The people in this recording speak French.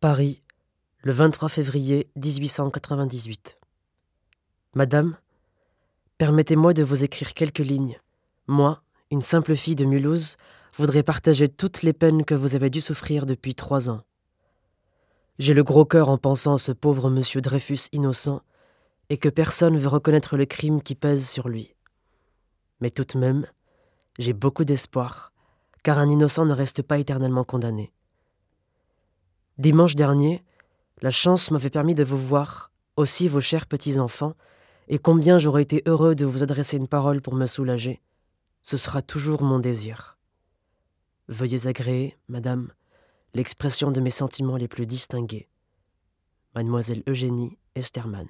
Paris, le 23 février 1898. Madame, permettez-moi de vous écrire quelques lignes. Moi, une simple fille de Mulhouse, voudrais partager toutes les peines que vous avez dû souffrir depuis trois ans. J'ai le gros cœur en pensant à ce pauvre monsieur Dreyfus innocent, et que personne veut reconnaître le crime qui pèse sur lui. Mais tout de même, j'ai beaucoup d'espoir, car un innocent ne reste pas éternellement condamné. Dimanche dernier, la chance m'avait permis de vous voir, aussi vos chers petits-enfants, et combien j'aurais été heureux de vous adresser une parole pour me soulager. Ce sera toujours mon désir. Veuillez agréer, madame, l'expression de mes sentiments les plus distingués. Mademoiselle Eugénie Estermann.